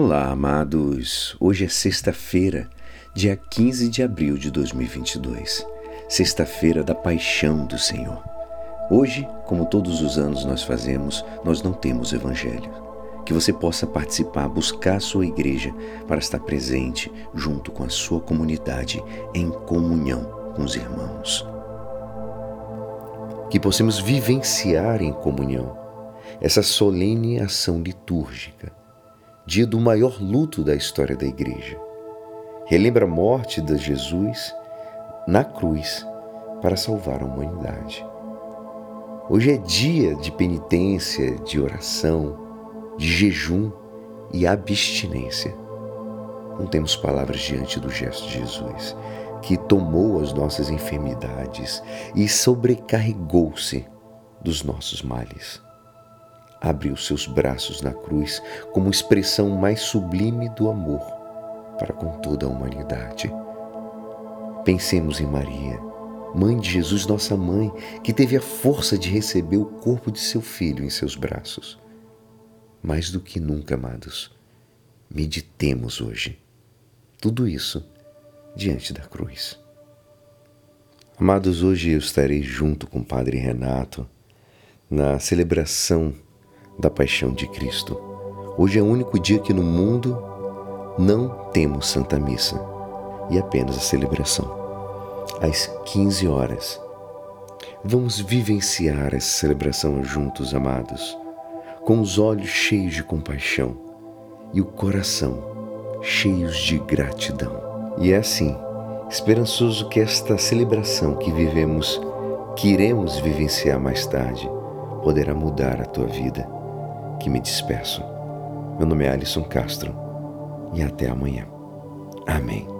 Olá, amados. Hoje é sexta-feira, dia 15 de abril de 2022, sexta-feira da Paixão do Senhor. Hoje, como todos os anos nós fazemos, nós não temos evangelho. Que você possa participar, buscar a sua igreja para estar presente junto com a sua comunidade em comunhão com os irmãos. Que possamos vivenciar em comunhão essa solene ação litúrgica dia do maior luto da história da igreja. Relembra a morte de Jesus na cruz para salvar a humanidade. Hoje é dia de penitência, de oração, de jejum e abstinência. Não temos palavras diante do gesto de Jesus, que tomou as nossas enfermidades e sobrecarregou-se dos nossos males abriu seus braços na cruz como expressão mais sublime do amor para com toda a humanidade. Pensemos em Maria, mãe de Jesus, nossa mãe, que teve a força de receber o corpo de seu filho em seus braços. Mais do que nunca, amados, meditemos hoje tudo isso diante da cruz. Amados, hoje eu estarei junto com o Padre Renato na celebração da paixão de Cristo. Hoje é o único dia que no mundo não temos Santa Missa e apenas a celebração. Às 15 horas. Vamos vivenciar essa celebração juntos, amados, com os olhos cheios de compaixão e o coração cheios de gratidão. E é assim, esperançoso que esta celebração que vivemos, que iremos vivenciar mais tarde, poderá mudar a tua vida que me despeço. Meu nome é Alisson Castro e até amanhã. Amém.